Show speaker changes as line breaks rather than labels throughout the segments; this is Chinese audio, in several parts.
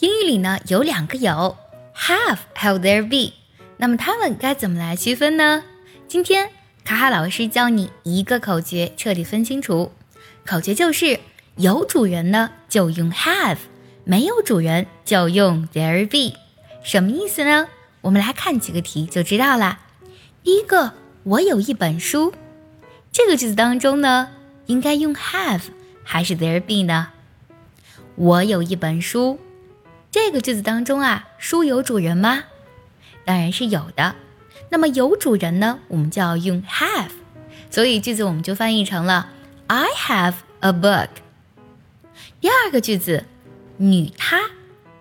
英语里呢有两个有 have 还有 there be，那么它们该怎么来区分呢？今天卡卡老师教你一个口诀，彻底分清楚。口诀就是有主人呢就用 have，没有主人就用 there be。什么意思呢？我们来看几个题就知道啦。第一个，我有一本书，这个句子当中呢，应该用 have 还是 there be 呢？我有一本书，这个句子当中啊，书有主人吗？当然是有的。那么有主人呢，我们就要用 have，所以句子我们就翻译成了 I have a book。第二个句子，女她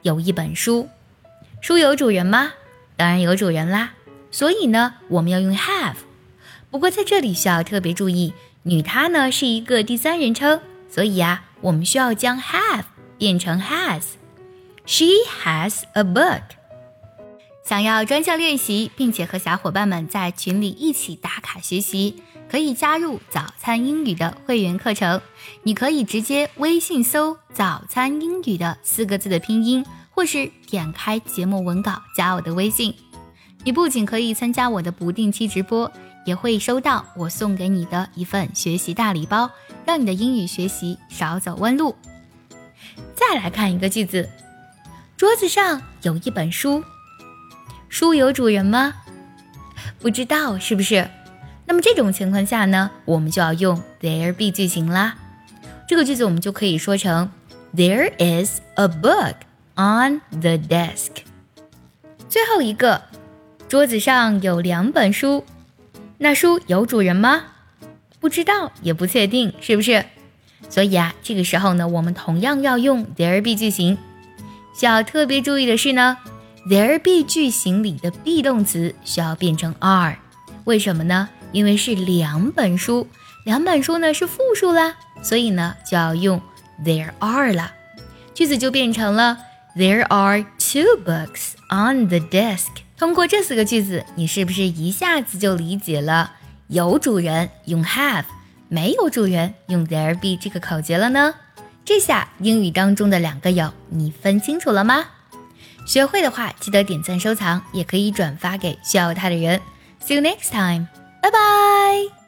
有一本书，书有主人吗？当然有主人啦，所以呢，我们要用 have。不过在这里需要特别注意，女她呢是一个第三人称，所以呀，我们需要将 have 变成 has。She has a book。想要专项练习，并且和小伙伴们在群里一起打卡学习，可以加入早餐英语的会员课程。你可以直接微信搜“早餐英语”的四个字的拼音。或是点开节目文稿加我的微信，你不仅可以参加我的不定期直播，也会收到我送给你的一份学习大礼包，让你的英语学习少走弯路。再来看一个句子，桌子上有一本书，书有主人吗？不知道是不是？那么这种情况下呢，我们就要用 there be 句型啦。这个句子我们就可以说成 There is a book。On the desk，最后一个，桌子上有两本书，那书有主人吗？不知道，也不确定，是不是？所以啊，这个时候呢，我们同样要用 there be 句型。需要特别注意的是呢，there be 句型里的 be 动词需要变成 are，为什么呢？因为是两本书，两本书呢是复数啦，所以呢就要用 there are 了，句子就变成了。There are two books on the desk。通过这四个句子，你是不是一下子就理解了有主人用 have，没有主人用 there be 这个口诀了呢？这下英语当中的两个有，你分清楚了吗？学会的话，记得点赞收藏，也可以转发给需要它的人。See you next time，拜拜。